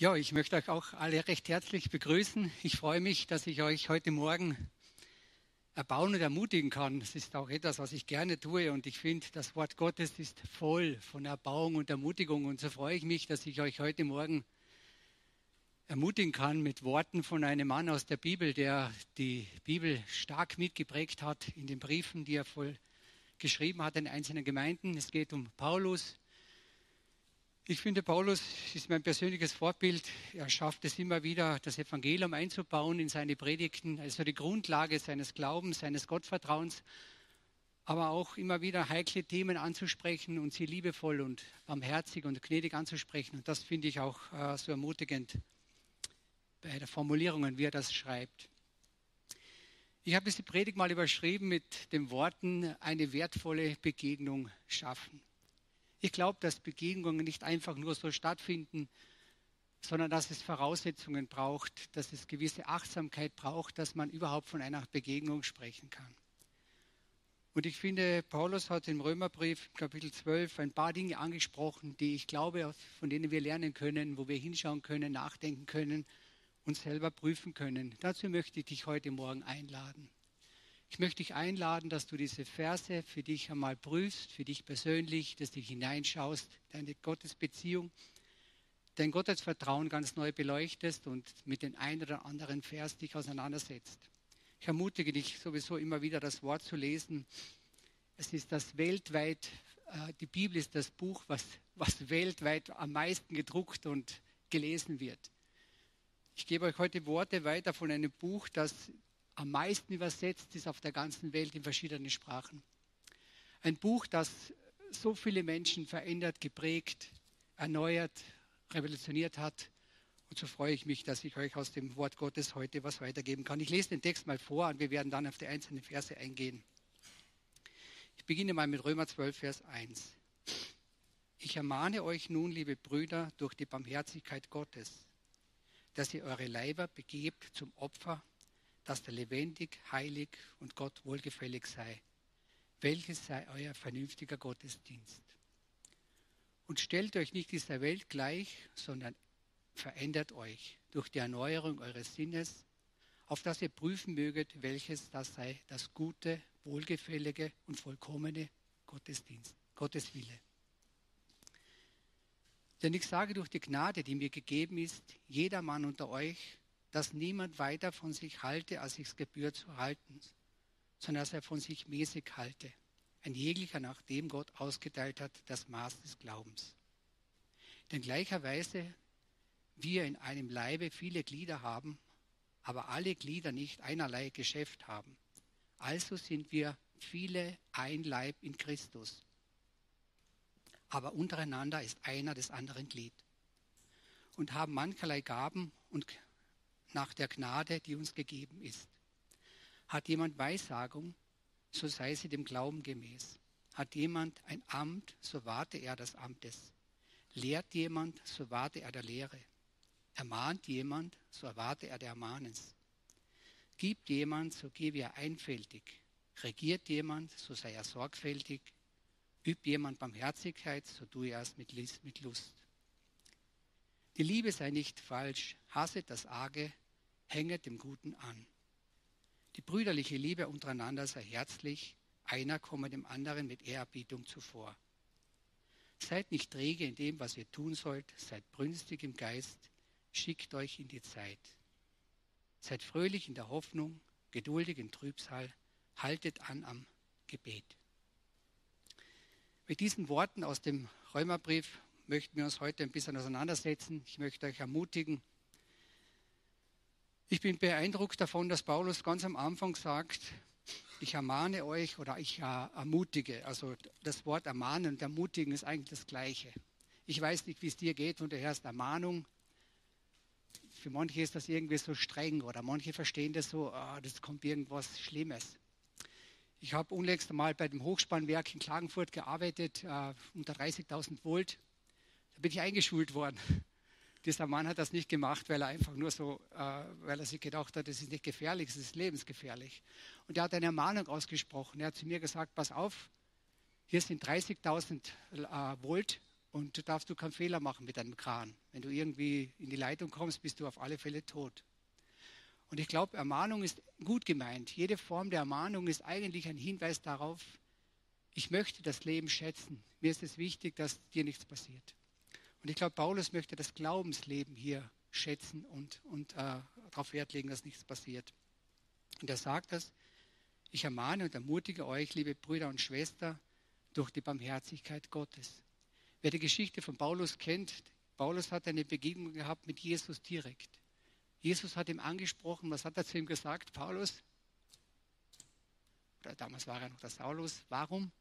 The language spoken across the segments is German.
Ja, ich möchte euch auch alle recht herzlich begrüßen. Ich freue mich, dass ich euch heute Morgen erbauen und ermutigen kann. Das ist auch etwas, was ich gerne tue und ich finde, das Wort Gottes ist voll von Erbauung und Ermutigung und so freue ich mich, dass ich euch heute Morgen ermutigen kann mit Worten von einem Mann aus der Bibel, der die Bibel stark mitgeprägt hat in den Briefen, die er voll geschrieben hat in einzelnen Gemeinden. Es geht um Paulus, ich finde, Paulus ist mein persönliches Vorbild. Er schafft es immer wieder, das Evangelium einzubauen in seine Predigten, also die Grundlage seines Glaubens, seines Gottvertrauens, aber auch immer wieder heikle Themen anzusprechen und sie liebevoll und barmherzig und gnädig anzusprechen. Und das finde ich auch äh, so ermutigend bei der Formulierung, wie er das schreibt. Ich habe diese Predigt mal überschrieben mit den Worten, eine wertvolle Begegnung schaffen. Ich glaube, dass Begegnungen nicht einfach nur so stattfinden, sondern dass es Voraussetzungen braucht, dass es gewisse Achtsamkeit braucht, dass man überhaupt von einer Begegnung sprechen kann. Und ich finde, Paulus hat im Römerbrief Kapitel 12 ein paar Dinge angesprochen, die ich glaube, von denen wir lernen können, wo wir hinschauen können, nachdenken können, uns selber prüfen können. Dazu möchte ich dich heute Morgen einladen. Ich möchte dich einladen, dass du diese Verse für dich einmal prüfst, für dich persönlich, dass du hineinschaust, deine Gottesbeziehung, dein Gottesvertrauen ganz neu beleuchtest und mit den ein oder anderen Vers dich auseinandersetzt. Ich ermutige dich sowieso immer wieder, das Wort zu lesen. Es ist das weltweit, äh, die Bibel ist das Buch, was, was weltweit am meisten gedruckt und gelesen wird. Ich gebe euch heute Worte weiter von einem Buch, das am meisten übersetzt ist auf der ganzen Welt in verschiedenen Sprachen. Ein Buch, das so viele Menschen verändert, geprägt, erneuert, revolutioniert hat. Und so freue ich mich, dass ich euch aus dem Wort Gottes heute was weitergeben kann. Ich lese den Text mal vor und wir werden dann auf die einzelnen Verse eingehen. Ich beginne mal mit Römer 12, Vers 1. Ich ermahne euch nun, liebe Brüder, durch die Barmherzigkeit Gottes, dass ihr eure Leiber begebt zum Opfer dass der lebendig, heilig und Gott wohlgefällig sei. Welches sei euer vernünftiger Gottesdienst? Und stellt euch nicht dieser Welt gleich, sondern verändert euch durch die Erneuerung eures Sinnes, auf dass ihr prüfen möget, welches das sei, das gute, wohlgefällige und vollkommene Gottesdienst, Gottes Wille. Denn ich sage durch die Gnade, die mir gegeben ist, jeder Mann unter euch dass niemand weiter von sich halte, als sich's gebührt zu halten, sondern dass er von sich mäßig halte. Ein jeglicher, nachdem Gott ausgeteilt hat, das Maß des Glaubens. Denn gleicherweise wir in einem Leibe viele Glieder haben, aber alle Glieder nicht einerlei Geschäft haben. Also sind wir viele ein Leib in Christus. Aber untereinander ist einer des anderen Glied. Und haben mancherlei Gaben und nach der Gnade, die uns gegeben ist. Hat jemand Weissagung, so sei sie dem Glauben gemäß. Hat jemand ein Amt, so warte er des Amtes. Lehrt jemand, so warte er der Lehre. Ermahnt jemand, so erwarte er der Ermahnens. Gibt jemand, so gebe er einfältig. Regiert jemand, so sei er sorgfältig. Übt jemand Barmherzigkeit, so tue er es mit Lust. Die Liebe sei nicht falsch, hasset das Arge, hänget dem Guten an. Die brüderliche Liebe untereinander sei herzlich, einer komme dem anderen mit Ehrerbietung zuvor. Seid nicht träge in dem, was ihr tun sollt, seid brünstig im Geist, schickt euch in die Zeit. Seid fröhlich in der Hoffnung, geduldig im Trübsal, haltet an am Gebet. Mit diesen Worten aus dem Römerbrief möchten wir uns heute ein bisschen auseinandersetzen. Ich möchte euch ermutigen, ich bin beeindruckt davon, dass Paulus ganz am Anfang sagt, ich ermahne euch oder ich ermutige. Also das Wort ermahnen und ermutigen ist eigentlich das Gleiche. Ich weiß nicht, wie es dir geht und du hörst Ermahnung. Für manche ist das irgendwie so streng oder manche verstehen das so, oh, das kommt irgendwas Schlimmes. Ich habe unlängst einmal bei dem Hochspannwerk in Klagenfurt gearbeitet, uh, unter 30.000 Volt. Bin ich eingeschult worden. Dieser Mann hat das nicht gemacht, weil er einfach nur so, äh, weil er sich gedacht hat, das ist nicht gefährlich, es ist lebensgefährlich. Und er hat eine Ermahnung ausgesprochen. Er hat zu mir gesagt, pass auf, hier sind 30.000 äh, Volt Und du darfst du keinen Fehler machen mit deinem Kran. Wenn du irgendwie in die Leitung kommst, bist du auf alle Fälle tot. Und ich glaube, Ermahnung ist gut gemeint. Jede Form der Ermahnung ist eigentlich ein Hinweis darauf, ich möchte das Leben schätzen. Mir ist es wichtig, dass dir nichts passiert. Und ich glaube, Paulus möchte das Glaubensleben hier schätzen und, und äh, darauf Wert legen, dass nichts passiert. Und er sagt das, ich ermahne und ermutige euch, liebe Brüder und Schwestern, durch die Barmherzigkeit Gottes. Wer die Geschichte von Paulus kennt, Paulus hat eine Begegnung gehabt mit Jesus direkt. Jesus hat ihm angesprochen, was hat er zu ihm gesagt? Paulus, oder damals war er noch der Saulus, warum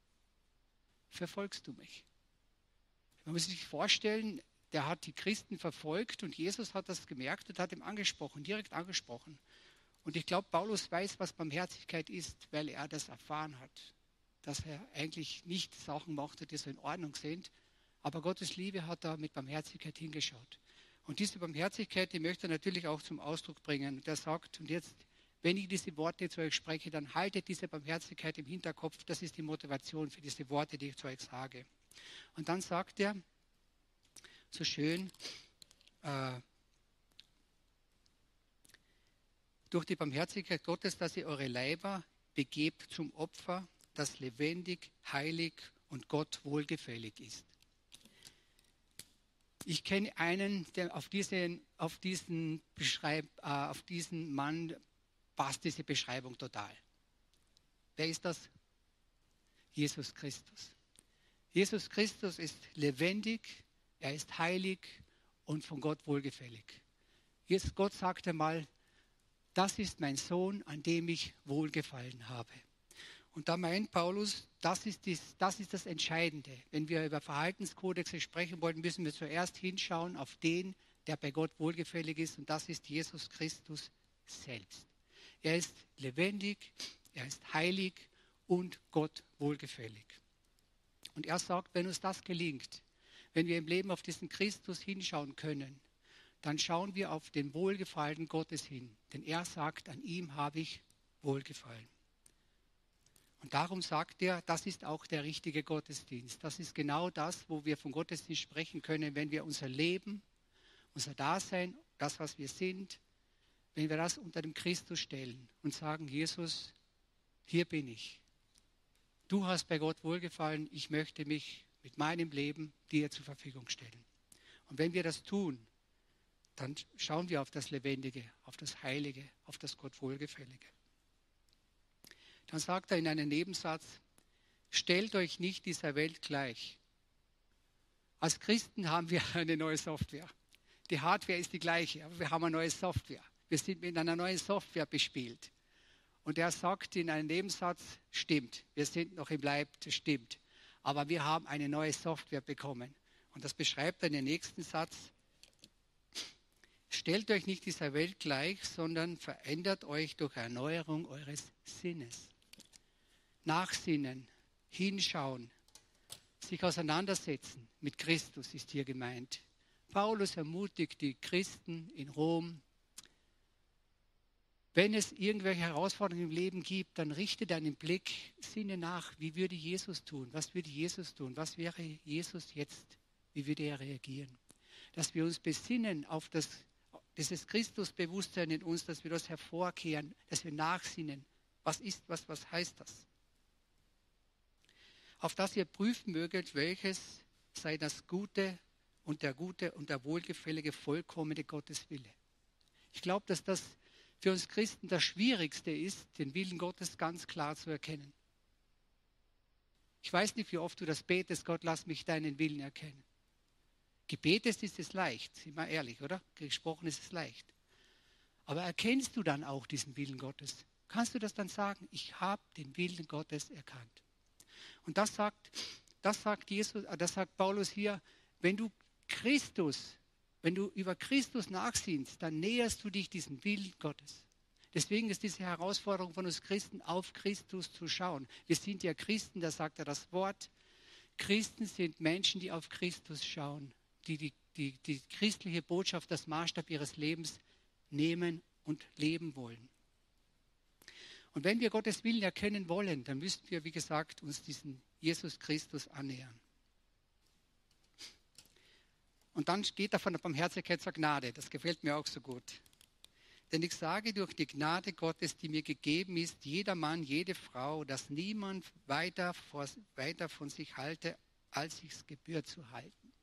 verfolgst du mich? Man muss sich vorstellen, der hat die Christen verfolgt und Jesus hat das gemerkt und hat ihm angesprochen, direkt angesprochen. Und ich glaube, Paulus weiß, was Barmherzigkeit ist, weil er das erfahren hat. Dass er eigentlich nicht Sachen machte, die so in Ordnung sind. Aber Gottes Liebe hat da mit Barmherzigkeit hingeschaut. Und diese Barmherzigkeit, die möchte er natürlich auch zum Ausdruck bringen. Und er sagt, und jetzt, wenn ich diese Worte zu euch spreche, dann haltet diese Barmherzigkeit im Hinterkopf. Das ist die Motivation für diese Worte, die ich zu euch sage. Und dann sagt er, so schön, äh, durch die Barmherzigkeit Gottes, dass ihr eure Leiber begebt zum Opfer, das lebendig, heilig und Gott wohlgefällig ist. Ich kenne einen, der auf diesen, auf diesen, Beschreib, äh, auf diesen Mann passt diese Beschreibung total. Wer ist das? Jesus Christus. Jesus Christus ist lebendig, er ist heilig und von Gott wohlgefällig. Jesus, Gott sagte mal, das ist mein Sohn, an dem ich wohlgefallen habe. Und da meint Paulus, das ist, dies, das ist das Entscheidende. Wenn wir über Verhaltenskodexe sprechen wollen, müssen wir zuerst hinschauen auf den, der bei Gott wohlgefällig ist, und das ist Jesus Christus selbst. Er ist lebendig, er ist heilig und Gott wohlgefällig. Und er sagt, wenn uns das gelingt, wenn wir im Leben auf diesen Christus hinschauen können, dann schauen wir auf den Wohlgefallen Gottes hin. Denn er sagt, an ihm habe ich Wohlgefallen. Und darum sagt er, das ist auch der richtige Gottesdienst. Das ist genau das, wo wir von Gottesdienst sprechen können, wenn wir unser Leben, unser Dasein, das, was wir sind, wenn wir das unter dem Christus stellen und sagen, Jesus, hier bin ich. Du hast bei Gott wohlgefallen, ich möchte mich mit meinem Leben dir zur Verfügung stellen. Und wenn wir das tun, dann schauen wir auf das Lebendige, auf das Heilige, auf das Gott Wohlgefällige. Dann sagt er in einem Nebensatz, stellt euch nicht dieser Welt gleich. Als Christen haben wir eine neue Software. Die Hardware ist die gleiche, aber wir haben eine neue Software. Wir sind mit einer neuen Software bespielt. Und er sagt in einem Nebensatz, stimmt, wir sind noch im Leib, das stimmt. Aber wir haben eine neue Software bekommen. Und das beschreibt er in dem nächsten Satz. Stellt euch nicht dieser Welt gleich, sondern verändert euch durch Erneuerung eures Sinnes. Nachsinnen, hinschauen, sich auseinandersetzen mit Christus ist hier gemeint. Paulus ermutigt die Christen in Rom, wenn es irgendwelche Herausforderungen im Leben gibt, dann richte deinen Blick, sinne nach, wie würde Jesus tun? Was würde Jesus tun? Was wäre Jesus jetzt? Wie würde er reagieren? Dass wir uns besinnen auf das dieses Christusbewusstsein in uns, dass wir das hervorkehren, dass wir nachsinnen. Was ist, was, was heißt das? Auf das ihr prüfen möget, welches sei das Gute und der gute und der wohlgefällige, vollkommene Gotteswille. Ich glaube, dass das für uns Christen das Schwierigste ist, den Willen Gottes ganz klar zu erkennen. Ich weiß nicht, wie oft du das betest, Gott, lass mich deinen Willen erkennen. Gebetet ist es leicht, sind wir ehrlich, oder? Gesprochen ist es leicht. Aber erkennst du dann auch diesen Willen Gottes? Kannst du das dann sagen? Ich habe den Willen Gottes erkannt. Und das sagt, das sagt Jesus, äh, das sagt Paulus hier, wenn du Christus, wenn du über Christus nachsinnst, dann näherst du dich diesem Willen Gottes. Deswegen ist diese Herausforderung von uns Christen, auf Christus zu schauen. Wir sind ja Christen, da sagt er das Wort. Christen sind Menschen, die auf Christus schauen die die, die die christliche Botschaft, das Maßstab ihres Lebens nehmen und leben wollen. Und wenn wir Gottes Willen erkennen wollen, dann müssen wir, wie gesagt, uns diesen Jesus Christus annähern. Und dann geht er von der Barmherzigkeit zur Gnade. Das gefällt mir auch so gut. Denn ich sage durch die Gnade Gottes, die mir gegeben ist, jeder Mann, jede Frau, dass niemand weiter, vor, weiter von sich halte, als sich's gebührt zu halten.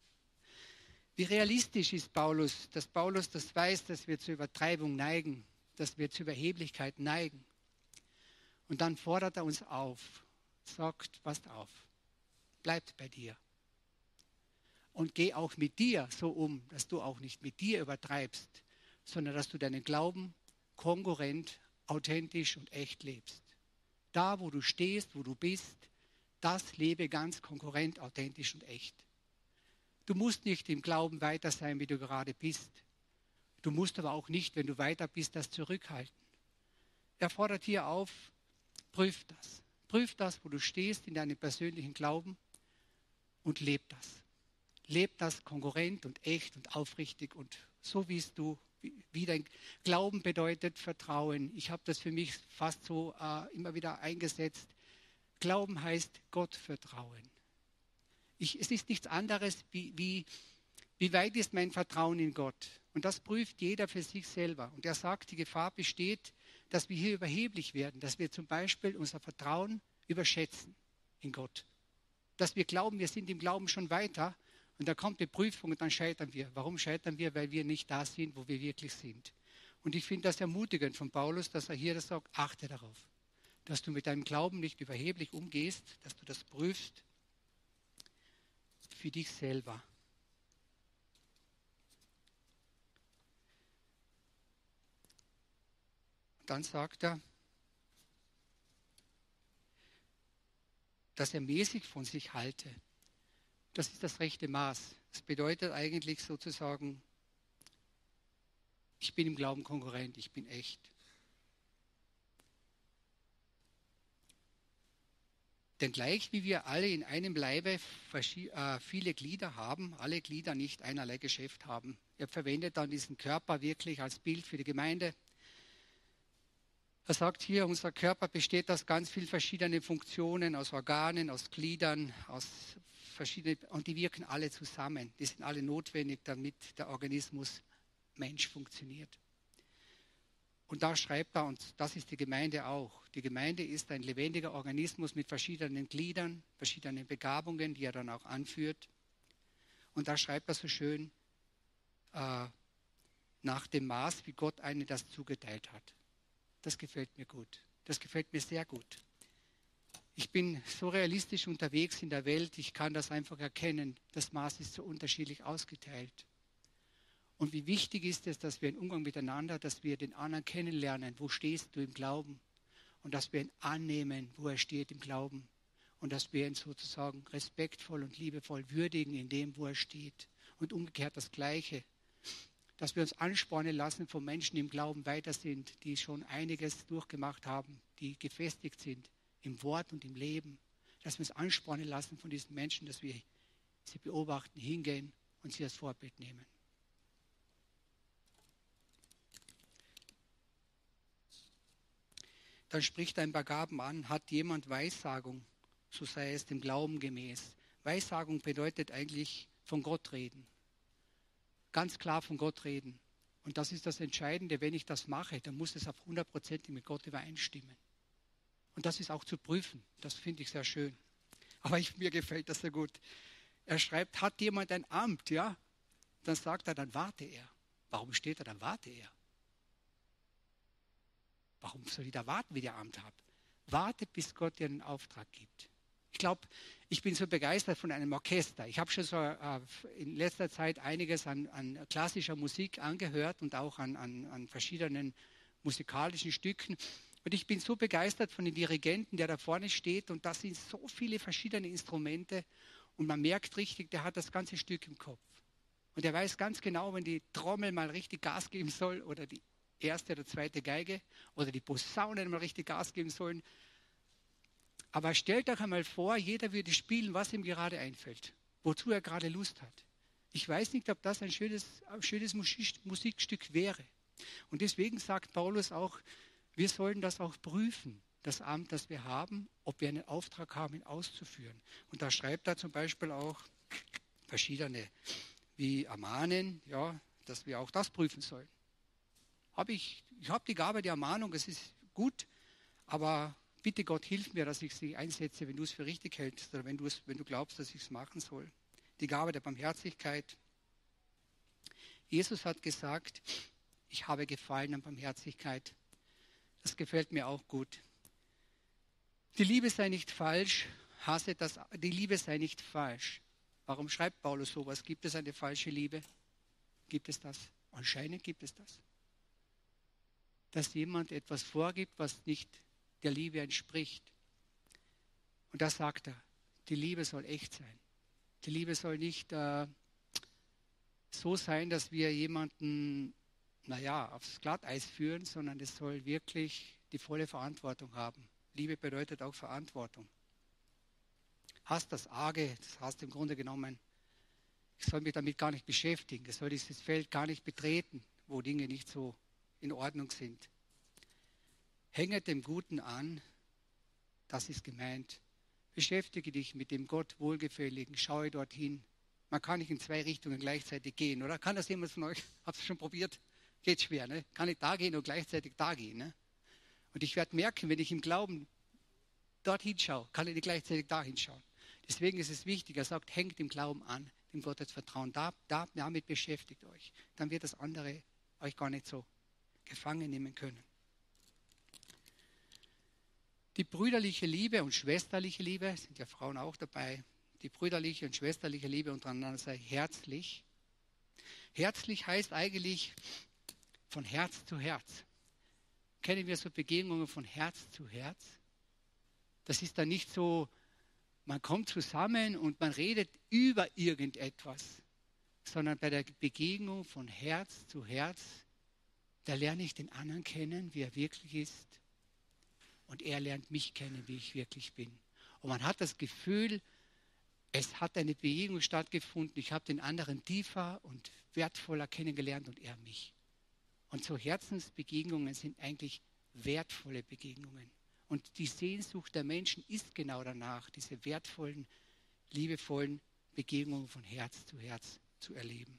Wie realistisch ist Paulus, dass Paulus das weiß, dass wir zur Übertreibung neigen, dass wir zur Überheblichkeit neigen. Und dann fordert er uns auf, sagt, passt auf, bleibt bei dir. Und geh auch mit dir so um, dass du auch nicht mit dir übertreibst, sondern dass du deinen Glauben konkurrent, authentisch und echt lebst. Da, wo du stehst, wo du bist, das lebe ganz konkurrent, authentisch und echt. Du musst nicht im Glauben weiter sein, wie du gerade bist. Du musst aber auch nicht, wenn du weiter bist, das zurückhalten. Er fordert hier auf, prüf das. Prüf das, wo du stehst in deinem persönlichen Glauben und leb das. Leb das konkurrent und echt und aufrichtig und so wie es du, wie dein Glauben bedeutet, Vertrauen. Ich habe das für mich fast so äh, immer wieder eingesetzt. Glauben heißt Gott vertrauen. Ich, es ist nichts anderes, wie, wie, wie weit ist mein Vertrauen in Gott. Und das prüft jeder für sich selber. Und er sagt, die Gefahr besteht, dass wir hier überheblich werden, dass wir zum Beispiel unser Vertrauen überschätzen in Gott. Dass wir glauben, wir sind im Glauben schon weiter und da kommt die Prüfung und dann scheitern wir. Warum scheitern wir? Weil wir nicht da sind, wo wir wirklich sind. Und ich finde das ermutigend von Paulus, dass er hier das sagt, achte darauf dass du mit deinem Glauben nicht überheblich umgehst, dass du das prüfst für dich selber. Und dann sagt er, dass er mäßig von sich halte. Das ist das rechte Maß. Das bedeutet eigentlich sozusagen, ich bin im Glauben konkurrent, ich bin echt. Denn gleich wie wir alle in einem Leibe äh, viele Glieder haben, alle Glieder nicht einerlei Geschäft haben. Er verwendet dann diesen Körper wirklich als Bild für die Gemeinde. Er sagt hier, unser Körper besteht aus ganz vielen verschiedenen Funktionen, aus Organen, aus Gliedern, aus verschiedenen, und die wirken alle zusammen. Die sind alle notwendig, damit der Organismus Mensch funktioniert. Und da schreibt er, und das ist die Gemeinde auch. Die Gemeinde ist ein lebendiger Organismus mit verschiedenen Gliedern, verschiedenen Begabungen, die er dann auch anführt. Und da schreibt er so schön, äh, nach dem Maß, wie Gott einen das zugeteilt hat. Das gefällt mir gut. Das gefällt mir sehr gut. Ich bin so realistisch unterwegs in der Welt, ich kann das einfach erkennen. Das Maß ist so unterschiedlich ausgeteilt. Und wie wichtig ist es, dass wir im Umgang miteinander, dass wir den anderen kennenlernen. Wo stehst du im Glauben? Und dass wir ihn annehmen, wo er steht im Glauben. Und dass wir ihn sozusagen respektvoll und liebevoll würdigen in dem, wo er steht. Und umgekehrt das Gleiche. Dass wir uns anspornen lassen von Menschen, im Glauben weiter sind, die schon einiges durchgemacht haben, die gefestigt sind im Wort und im Leben. Dass wir uns anspornen lassen von diesen Menschen, dass wir sie beobachten, hingehen und sie als Vorbild nehmen. Dann spricht ein paar Gaben an, hat jemand Weissagung, so sei es dem Glauben gemäß. Weissagung bedeutet eigentlich von Gott reden. Ganz klar von Gott reden. Und das ist das Entscheidende, wenn ich das mache, dann muss es auf hundertprozentig mit Gott übereinstimmen. Und das ist auch zu prüfen. Das finde ich sehr schön. Aber ich, mir gefällt das sehr gut. Er schreibt, hat jemand ein Amt, ja? Dann sagt er, dann warte er. Warum steht er, dann warte er? Warum soll ich da warten, wie der Amt hat? Warte, bis Gott dir einen Auftrag gibt. Ich glaube, ich bin so begeistert von einem Orchester. Ich habe schon so äh, in letzter Zeit einiges an, an, klassischer Musik angehört und auch an, an, an verschiedenen musikalischen Stücken. Und ich bin so begeistert von dem Dirigenten, der da vorne steht. Und das sind so viele verschiedene Instrumente. Und man merkt richtig, der hat das ganze Stück im Kopf. Und er weiß ganz genau, wenn die Trommel mal richtig Gas geben soll oder die erste oder zweite Geige oder die Posaunen mal richtig Gas geben sollen. Aber stellt euch einmal vor, jeder würde spielen, was ihm gerade einfällt, wozu er gerade Lust hat. Ich weiß nicht, ob das ein schönes, ein schönes Musikstück wäre. Und deswegen sagt Paulus auch, wir sollen das auch prüfen, das Amt, das wir haben, ob wir einen Auftrag haben, ihn auszuführen. Und da schreibt er zum Beispiel auch verschiedene wie ermahnen, ja, dass wir auch das prüfen sollen. Hab ich ich habe die Gabe der Ermahnung, es ist gut, aber bitte Gott, hilf mir, dass ich sie einsetze, wenn du es für richtig hältst oder wenn wenn du glaubst, dass ich es machen soll. Die Gabe der Barmherzigkeit. Jesus hat gesagt, ich habe Gefallen an Barmherzigkeit. Das gefällt mir auch gut. Die Liebe sei nicht falsch, hasse das, die Liebe sei nicht falsch. Warum schreibt Paulus sowas? Gibt es eine falsche Liebe? Gibt es das? Anscheinend gibt es das. Dass jemand etwas vorgibt, was nicht der Liebe entspricht. Und da sagt er, die Liebe soll echt sein. Die Liebe soll nicht äh, so sein, dass wir jemanden, naja, aufs Glatteis führen, sondern es soll wirklich die volle Verantwortung haben. Liebe bedeutet auch Verantwortung. Hast das Arge, das hast im Grunde genommen, ich soll mich damit gar nicht beschäftigen, ich soll dieses Feld gar nicht betreten, wo Dinge nicht so in Ordnung sind. Hänge dem Guten an, das ist gemeint. Beschäftige dich mit dem Gott Wohlgefälligen, schaue dorthin. Man kann nicht in zwei Richtungen gleichzeitig gehen, oder? Kann das jemand von euch? Habt ihr schon probiert? Geht schwer, ne? Kann ich da gehen und gleichzeitig da gehen, ne? Und ich werde merken, wenn ich im Glauben dorthin schaue, kann ich nicht gleichzeitig dahin schauen. Deswegen ist es wichtig, er sagt, hängt im Glauben an, dem Gottesvertrauen. Da, da, damit beschäftigt euch. Dann wird das andere euch gar nicht so gefangen nehmen können. Die brüderliche Liebe und schwesterliche Liebe, sind ja Frauen auch dabei, die brüderliche und schwesterliche Liebe untereinander sei herzlich. Herzlich heißt eigentlich von Herz zu Herz. Kennen wir so Begegnungen von Herz zu Herz? Das ist dann nicht so, man kommt zusammen und man redet über irgendetwas, sondern bei der Begegnung von Herz zu Herz da lerne ich den anderen kennen, wie er wirklich ist. Und er lernt mich kennen, wie ich wirklich bin. Und man hat das Gefühl, es hat eine Begegnung stattgefunden. Ich habe den anderen tiefer und wertvoller kennengelernt und er mich. Und so Herzensbegegnungen sind eigentlich wertvolle Begegnungen. Und die Sehnsucht der Menschen ist genau danach, diese wertvollen, liebevollen Begegnungen von Herz zu Herz zu erleben.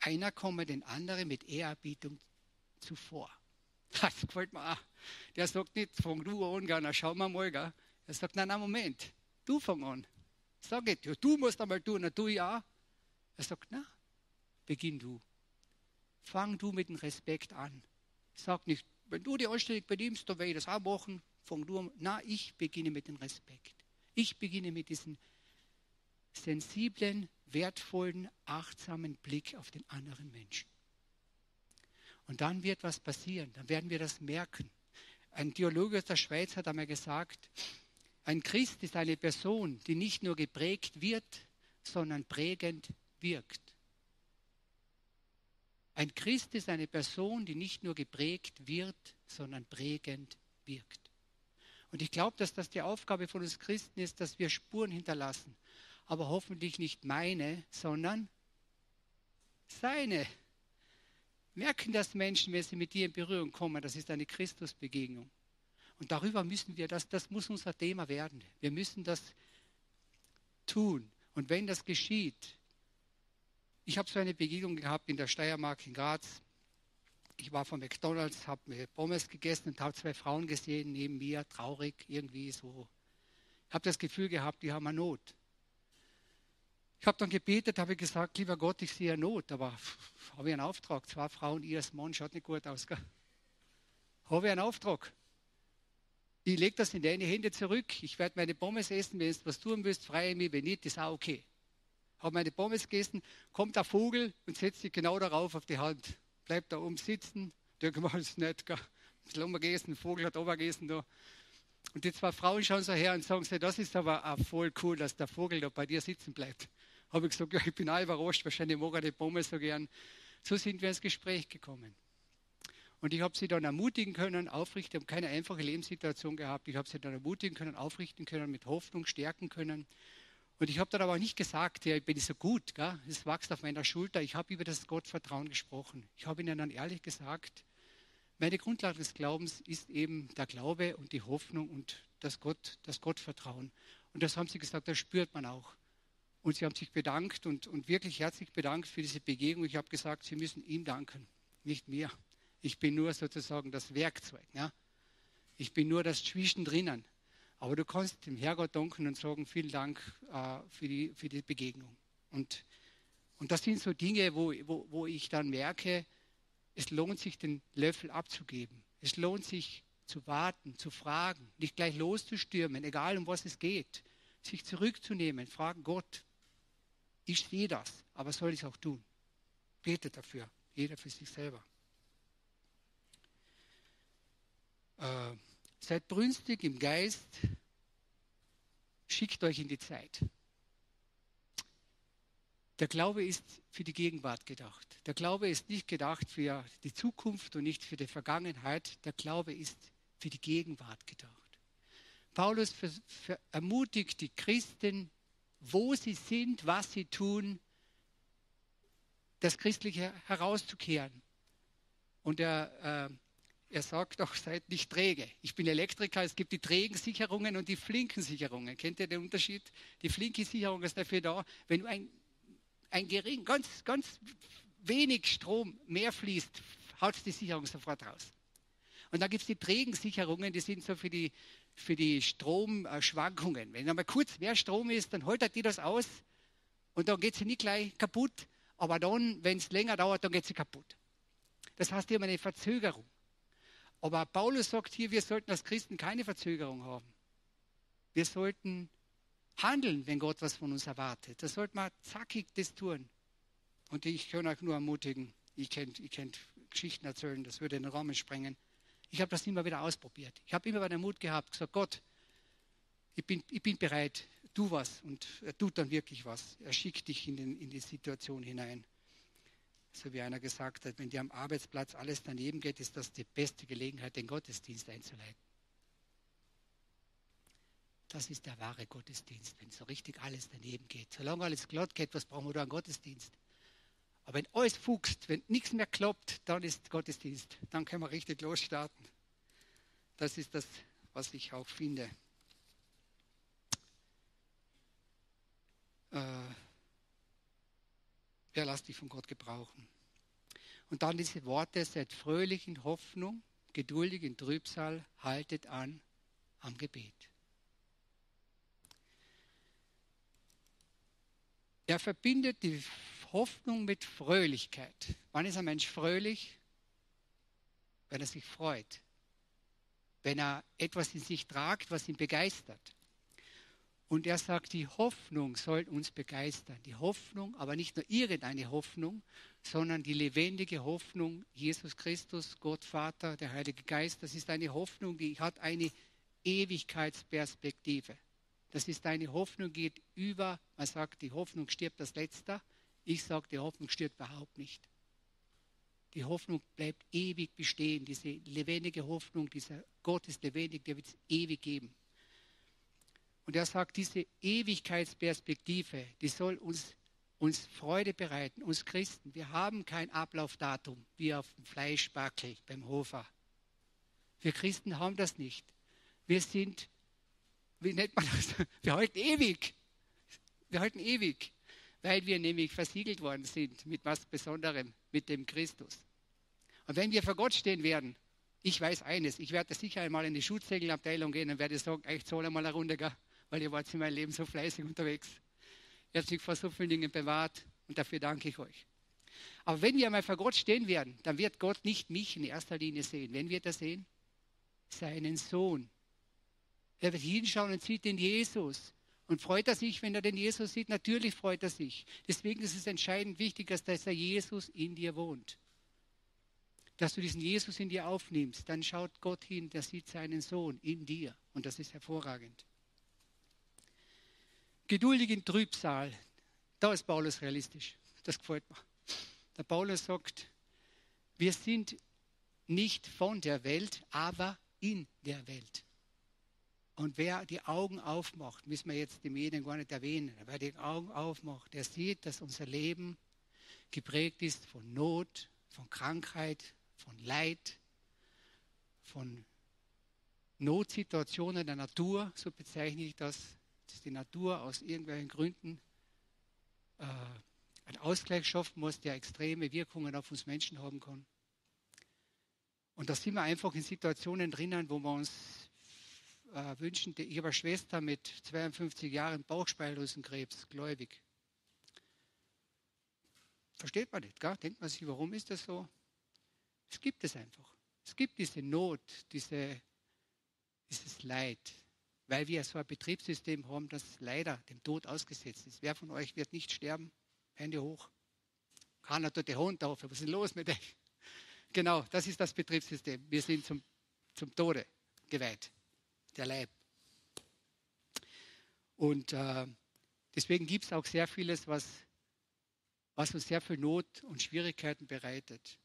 Einer komme den anderen mit Ehrerbietung zuvor. Das gefällt mir auch. Der sagt nicht, fang du an, gell, schauen wir mal. Gell. Er sagt, nein, nein, Moment, du fang an. Sag nicht, ja, du musst einmal tun, na, du ja. Er sagt, na, beginn du. Fang du mit dem Respekt an. Sag nicht, wenn du die anständig benimmst, dann werde ich das auch machen. Fang du an. Na, ich beginne mit dem Respekt. Ich beginne mit diesem sensiblen, wertvollen, achtsamen Blick auf den anderen Menschen. Und dann wird was passieren, dann werden wir das merken. Ein Theologe aus der Schweiz hat einmal gesagt, ein Christ ist eine Person, die nicht nur geprägt wird, sondern prägend wirkt. Ein Christ ist eine Person, die nicht nur geprägt wird, sondern prägend wirkt. Und ich glaube, dass das die Aufgabe von uns Christen ist, dass wir Spuren hinterlassen aber hoffentlich nicht meine, sondern seine. Merken das Menschen, wenn sie mit dir in Berührung kommen, das ist eine Christusbegegnung. Und darüber müssen wir, das, das muss unser Thema werden. Wir müssen das tun. Und wenn das geschieht, ich habe so eine Begegnung gehabt in der Steiermark in Graz. Ich war von McDonalds, habe mir Pommes gegessen und habe zwei Frauen gesehen neben mir, traurig irgendwie so. Ich habe das Gefühl gehabt, die haben eine Not. Ich habe dann gebetet, habe gesagt, lieber Gott, ich sehe Not, aber habe ich einen Auftrag. Zwei Frauen, ihr Mann, schaut nicht gut aus. Habe ich einen Auftrag. Ich lege das in deine Hände zurück. Ich werde meine Pommes essen. Wenn du was tun willst, freue mich. Wenn nicht, ist auch okay. Habe meine Pommes gegessen, kommt der Vogel und setzt sich genau darauf auf die Hand. Bleibt da oben sitzen. Der gemacht ist nicht. Gell? Ein bisschen gegessen, der Vogel hat oben gegessen. Da. Und die zwei Frauen schauen so her und sagen, das ist aber auch voll cool, dass der Vogel da bei dir sitzen bleibt habe ich gesagt, ja, ich bin auch überrascht, wahrscheinlich mag er die Pommes so gern. So sind wir ins Gespräch gekommen. Und ich habe sie dann ermutigen können, aufrichten, habe keine einfache Lebenssituation gehabt. Ich habe sie dann ermutigen können, aufrichten können, mit Hoffnung stärken können. Und ich habe dann aber nicht gesagt, ja, ich bin so gut, es wächst auf meiner Schulter. Ich habe über das Gottvertrauen gesprochen. Ich habe ihnen dann ehrlich gesagt, meine Grundlage des Glaubens ist eben der Glaube und die Hoffnung und das, Gott, das Gottvertrauen. Und das haben sie gesagt, das spürt man auch. Und sie haben sich bedankt und, und wirklich herzlich bedankt für diese Begegnung. Ich habe gesagt, sie müssen ihm danken, nicht mir. Ich bin nur sozusagen das Werkzeug. Ja? Ich bin nur das Zwischendrinnen. Aber du kannst dem Herrgott danken und sagen, vielen Dank äh, für, die, für die Begegnung. Und, und das sind so Dinge, wo, wo, wo ich dann merke, es lohnt sich, den Löffel abzugeben. Es lohnt sich zu warten, zu fragen, nicht gleich loszustürmen, egal um was es geht. Sich zurückzunehmen, fragen Gott, ich sehe das, aber soll ich es auch tun? Betet dafür, jeder für sich selber. Äh, seid brünstig im Geist, schickt euch in die Zeit. Der Glaube ist für die Gegenwart gedacht. Der Glaube ist nicht gedacht für die Zukunft und nicht für die Vergangenheit. Der Glaube ist für die Gegenwart gedacht. Paulus ermutigt die Christen, wo sie sind, was sie tun, das Christliche herauszukehren. Und er, äh, er sagt auch, seid nicht träge. Ich bin Elektriker, es gibt die trägen Sicherungen und die flinken Sicherungen. Kennt ihr den Unterschied? Die flinke Sicherung ist dafür da, wenn ein ein gering, ganz, ganz wenig Strom mehr fließt, haut die Sicherung sofort raus. Und dann gibt es die trägen Sicherungen, die sind so für die, für die Stromschwankungen. Wenn einmal kurz mehr Strom ist, dann holt die das aus und dann geht sie nicht gleich kaputt. Aber dann, wenn es länger dauert, dann geht sie kaputt. Das heißt, die haben eine Verzögerung. Aber Paulus sagt hier, wir sollten als Christen keine Verzögerung haben. Wir sollten handeln, wenn Gott was von uns erwartet. Da sollte man zackig das tun. Und ich kann euch nur ermutigen, ich könnt, ihr könnt Geschichten erzählen, das würde den Rahmen sprengen. Ich habe das immer wieder ausprobiert. Ich habe immer wieder Mut gehabt, gesagt, Gott, ich bin, ich bin bereit, tu was. Und er tut dann wirklich was. Er schickt dich in, den, in die Situation hinein. So wie einer gesagt hat, wenn dir am Arbeitsplatz alles daneben geht, ist das die beste Gelegenheit, den Gottesdienst einzuleiten. Das ist der wahre Gottesdienst, wenn so richtig alles daneben geht. Solange alles glatt geht, was brauchen wir da einen Gottesdienst? Aber wenn alles fuchst, wenn nichts mehr klappt, dann ist Gottesdienst. Dann können wir richtig losstarten. Das ist das, was ich auch finde. Äh, wer lässt dich von Gott gebrauchen? Und dann diese Worte, seid fröhlich in Hoffnung, geduldig in Trübsal, haltet an am Gebet. Er verbindet die Hoffnung mit Fröhlichkeit. Wann ist ein Mensch fröhlich? Wenn er sich freut. Wenn er etwas in sich tragt, was ihn begeistert. Und er sagt, die Hoffnung soll uns begeistern. Die Hoffnung, aber nicht nur irgendeine Hoffnung, sondern die lebendige Hoffnung, Jesus Christus, Gott Vater, der Heilige Geist. Das ist eine Hoffnung, die hat eine Ewigkeitsperspektive. Das ist eine Hoffnung, geht über. Man sagt, die Hoffnung stirbt als letzter. Ich sage, die Hoffnung stirbt überhaupt nicht. Die Hoffnung bleibt ewig bestehen. Diese lebendige Hoffnung, dieser Gott ist lebendig, der wird es ewig geben. Und er sagt, diese Ewigkeitsperspektive, die soll uns, uns Freude bereiten, uns Christen. Wir haben kein Ablaufdatum wie auf dem Fleischbackel beim Hofer. Wir Christen haben das nicht. Wir sind wie nennt man das? Wir halten ewig. Wir halten ewig, weil wir nämlich versiegelt worden sind mit was Besonderem, mit dem Christus. Und wenn wir vor Gott stehen werden, ich weiß eines, ich werde sicher einmal in die Schutzsegelabteilung gehen und werde sagen, ich zahle einmal eine Runde, gell? Weil ihr wart in meinem Leben so fleißig unterwegs. Ihr habt mich vor so vielen Dingen bewahrt und dafür danke ich euch. Aber wenn wir einmal vor Gott stehen werden, dann wird Gott nicht mich in erster Linie sehen. Wenn wir das sehen? Seinen Sohn, er wird hinschauen und sieht den Jesus. Und freut er sich, wenn er den Jesus sieht? Natürlich freut er sich. Deswegen ist es entscheidend wichtig, dass der Jesus in dir wohnt. Dass du diesen Jesus in dir aufnimmst. Dann schaut Gott hin, der sieht seinen Sohn in dir. Und das ist hervorragend. Geduldig in Trübsal. Da ist Paulus realistisch. Das gefällt mir. Der Paulus sagt, wir sind nicht von der Welt, aber in der Welt. Und wer die Augen aufmacht, müssen wir jetzt die Medien gar nicht erwähnen, wer die Augen aufmacht, der sieht, dass unser Leben geprägt ist von Not, von Krankheit, von Leid, von Notsituationen der Natur, so bezeichne ich das, die Natur aus irgendwelchen Gründen äh, einen Ausgleich schaffen muss, der extreme Wirkungen auf uns Menschen haben kann. Und da sind wir einfach in Situationen drinnen, wo wir uns äh, wünschen, ich habe eine Schwester mit 52 Jahren Bauchspeicheldrüsenkrebs, gläubig. Versteht man nicht, gell? denkt man sich, warum ist das so? Es gibt es einfach. Es gibt diese Not, diese, dieses Leid, weil wir so ein Betriebssystem haben, das leider dem Tod ausgesetzt ist. Wer von euch wird nicht sterben? Hände hoch. Keiner tut die Hund auf. Was ist los mit euch? Genau, das ist das Betriebssystem. Wir sind zum, zum Tode geweiht, der Leib. Und äh, deswegen gibt es auch sehr vieles, was, was uns sehr viel Not und Schwierigkeiten bereitet.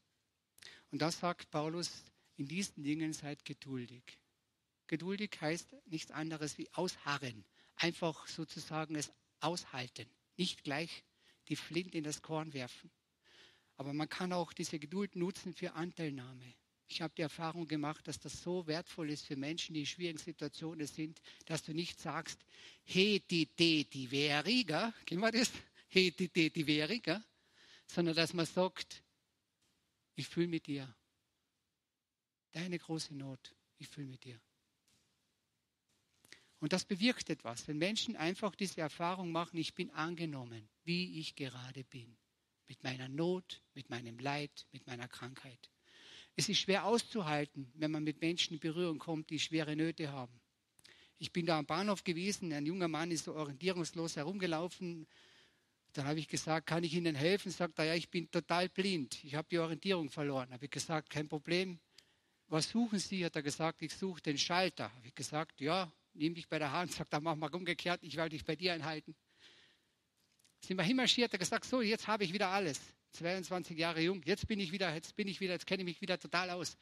Und das sagt Paulus, in diesen Dingen seid geduldig. Geduldig heißt nichts anderes wie ausharren, einfach sozusagen es aushalten, nicht gleich die Flinte in das Korn werfen. Aber man kann auch diese Geduld nutzen für Anteilnahme. Ich habe die Erfahrung gemacht, dass das so wertvoll ist für Menschen, die in schwierigen Situationen sind, dass du nicht sagst, he di de di veri, kennen wir das? He di de di veri, sondern dass man sagt, ich fühle mit dir. Deine große Not, ich fühle mit dir. Und das bewirkt etwas, wenn Menschen einfach diese Erfahrung machen, ich bin angenommen, wie ich gerade bin mit meiner Not, mit meinem Leid, mit meiner Krankheit. Es ist schwer auszuhalten, wenn man mit Menschen in Berührung kommt, die schwere Nöte haben. Ich bin da am Bahnhof gewesen, ein junger Mann ist so orientierungslos herumgelaufen. Dann habe ich gesagt, kann ich Ihnen helfen? Sagt er, ja, ich bin total blind. Ich habe die Orientierung verloren. Habe ich gesagt, kein Problem. Was suchen Sie? Hat er gesagt, ich suche den Schalter. Habe ich gesagt, ja, nimm dich bei der Hand. Sagt er, mach mal umgekehrt, ich werde dich bei dir einhalten sind wir hinmarschiert, er gesagt, so, jetzt habe ich wieder alles. 22 Jahre jung, jetzt bin ich wieder, jetzt bin ich wieder, jetzt kenne ich mich wieder total aus.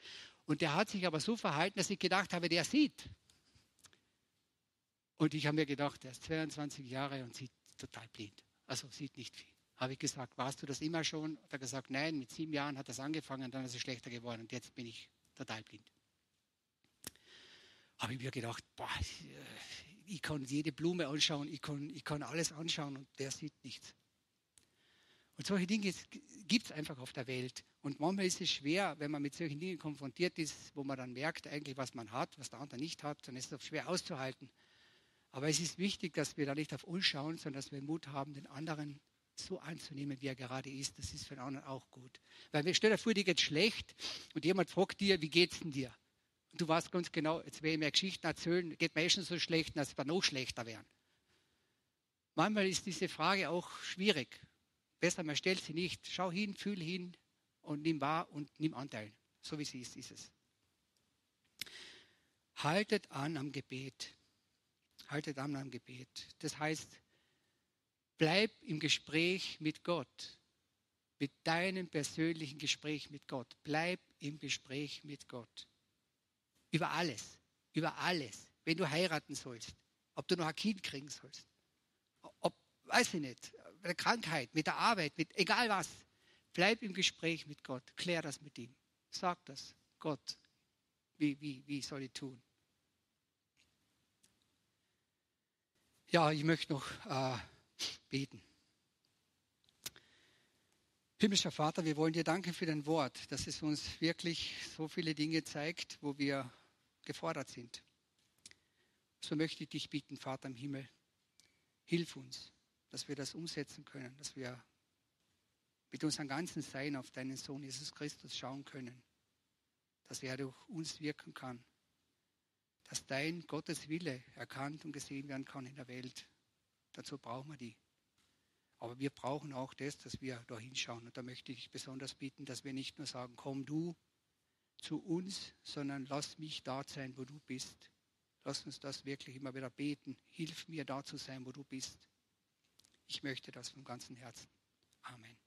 Und der hat sich aber so verhalten, dass ich gedacht habe, der sieht. Und ich habe mir gedacht, der ist 22 Jahre und sieht total blind. Also sieht nicht viel. Habe ich gesagt, warst du das immer schon? Hat er gesagt, nein, mit sieben Jahren hat das angefangen, dann ist es schlechter geworden und jetzt bin ich total blind. Habe ich mir gedacht, boah, ich kann jede Blume anschauen, ich kann, ich kann alles anschauen und der sieht nichts. Und solche Dinge gibt es einfach auf der Welt. Und manchmal ist es schwer, wenn man mit solchen Dingen konfrontiert ist, wo man dann merkt, eigentlich, was man hat, was der andere nicht hat, dann ist es schwer auszuhalten. Aber es ist wichtig, dass wir da nicht auf uns schauen, sondern dass wir Mut haben, den anderen so anzunehmen, wie er gerade ist. Das ist für den anderen auch gut. Weil wir stellen vor, dir geht schlecht und jemand fragt dir, wie geht's denn dir? Du weißt ganz genau, jetzt will ich mir Geschichten erzählen, geht mir schon so schlecht, dass wir noch schlechter werden. Manchmal ist diese Frage auch schwierig. Besser, man stellt sie nicht. Schau hin, fühl hin und nimm wahr und nimm Anteil. So wie sie ist, ist es. Haltet an am Gebet. Haltet an am Gebet. Das heißt, bleib im Gespräch mit Gott. Mit deinem persönlichen Gespräch mit Gott. Bleib im Gespräch mit Gott. Über alles. Über alles. Wenn du heiraten sollst. Ob du noch ein Kind kriegen sollst. Ob, weiß ich nicht, mit der Krankheit, mit der Arbeit, mit egal was. Bleib im Gespräch mit Gott. Klär das mit ihm. Sag das. Gott, wie, wie, wie soll ich tun? Ja, ich möchte noch äh, beten. Himmlischer Vater, wir wollen dir danken für dein Wort, dass es uns wirklich so viele Dinge zeigt, wo wir gefordert sind. So möchte ich dich bitten, Vater im Himmel, hilf uns, dass wir das umsetzen können, dass wir mit unserem ganzen Sein auf deinen Sohn Jesus Christus schauen können, dass er durch uns wirken kann, dass dein Gottes Wille erkannt und gesehen werden kann in der Welt. Dazu brauchen wir die. Aber wir brauchen auch das, dass wir da hinschauen. Und da möchte ich besonders bitten, dass wir nicht nur sagen, komm du, zu uns, sondern lass mich da sein, wo du bist. Lass uns das wirklich immer wieder beten. Hilf mir da zu sein, wo du bist. Ich möchte das von ganzem Herzen. Amen.